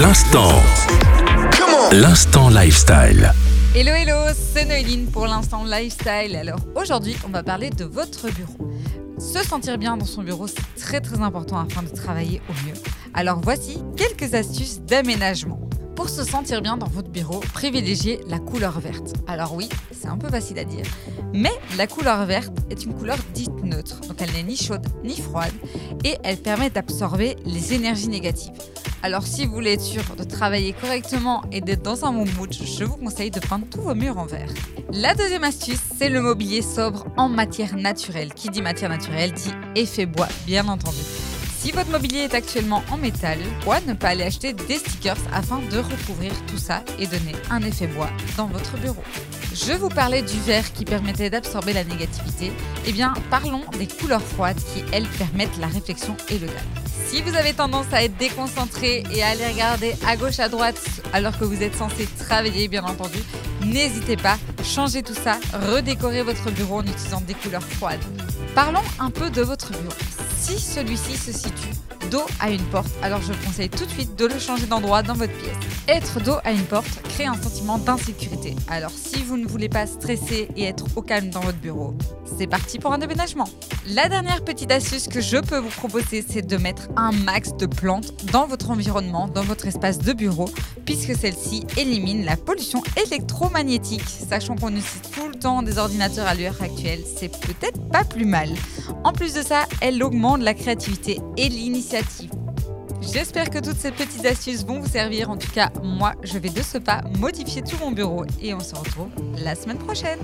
L'instant. L'instant lifestyle. Hello hello, c'est Noéline pour l'instant lifestyle. Alors aujourd'hui, on va parler de votre bureau. Se sentir bien dans son bureau, c'est très très important afin de travailler au mieux. Alors voici quelques astuces d'aménagement. Pour se sentir bien dans votre bureau, privilégiez la couleur verte. Alors oui, c'est un peu facile à dire, mais la couleur verte est une couleur dite neutre, donc elle n'est ni chaude ni froide, et elle permet d'absorber les énergies négatives. Alors si vous voulez être sûr de travailler correctement et d'être dans un bon mood, je vous conseille de peindre tous vos murs en vert. La deuxième astuce, c'est le mobilier sobre en matière naturelle. Qui dit matière naturelle dit effet bois, bien entendu. Si votre mobilier est actuellement en métal, pourquoi ne pas aller acheter des stickers afin de recouvrir tout ça et donner un effet bois dans votre bureau? Je vous parlais du vert qui permettait d'absorber la négativité. Eh bien, parlons des couleurs froides qui, elles, permettent la réflexion et le calme. Si vous avez tendance à être déconcentré et à aller regarder à gauche à droite alors que vous êtes censé travailler, bien entendu, n'hésitez pas, changez tout ça, redécorez votre bureau en utilisant des couleurs froides. Parlons un peu de votre bureau. Si celui-ci se situe dos à une porte, alors je vous conseille tout de suite de le changer d'endroit dans votre pièce. Être dos à une porte crée un sentiment d'insécurité. Alors si vous ne voulez pas stresser et être au calme dans votre bureau, c'est parti pour un déménagement. La dernière petite astuce que je peux vous proposer, c'est de mettre un max de plantes dans votre environnement, dans votre espace de bureau, puisque celle-ci élimine la pollution électromagnétique. Sachant qu'on utilise tout le temps des ordinateurs à l'heure actuelle, c'est peut-être pas plus mal. En plus de ça, elle augmente la créativité et l'initiative. J'espère que toutes ces petites astuces vont vous servir. En tout cas, moi, je vais de ce pas modifier tout mon bureau et on se retrouve la semaine prochaine.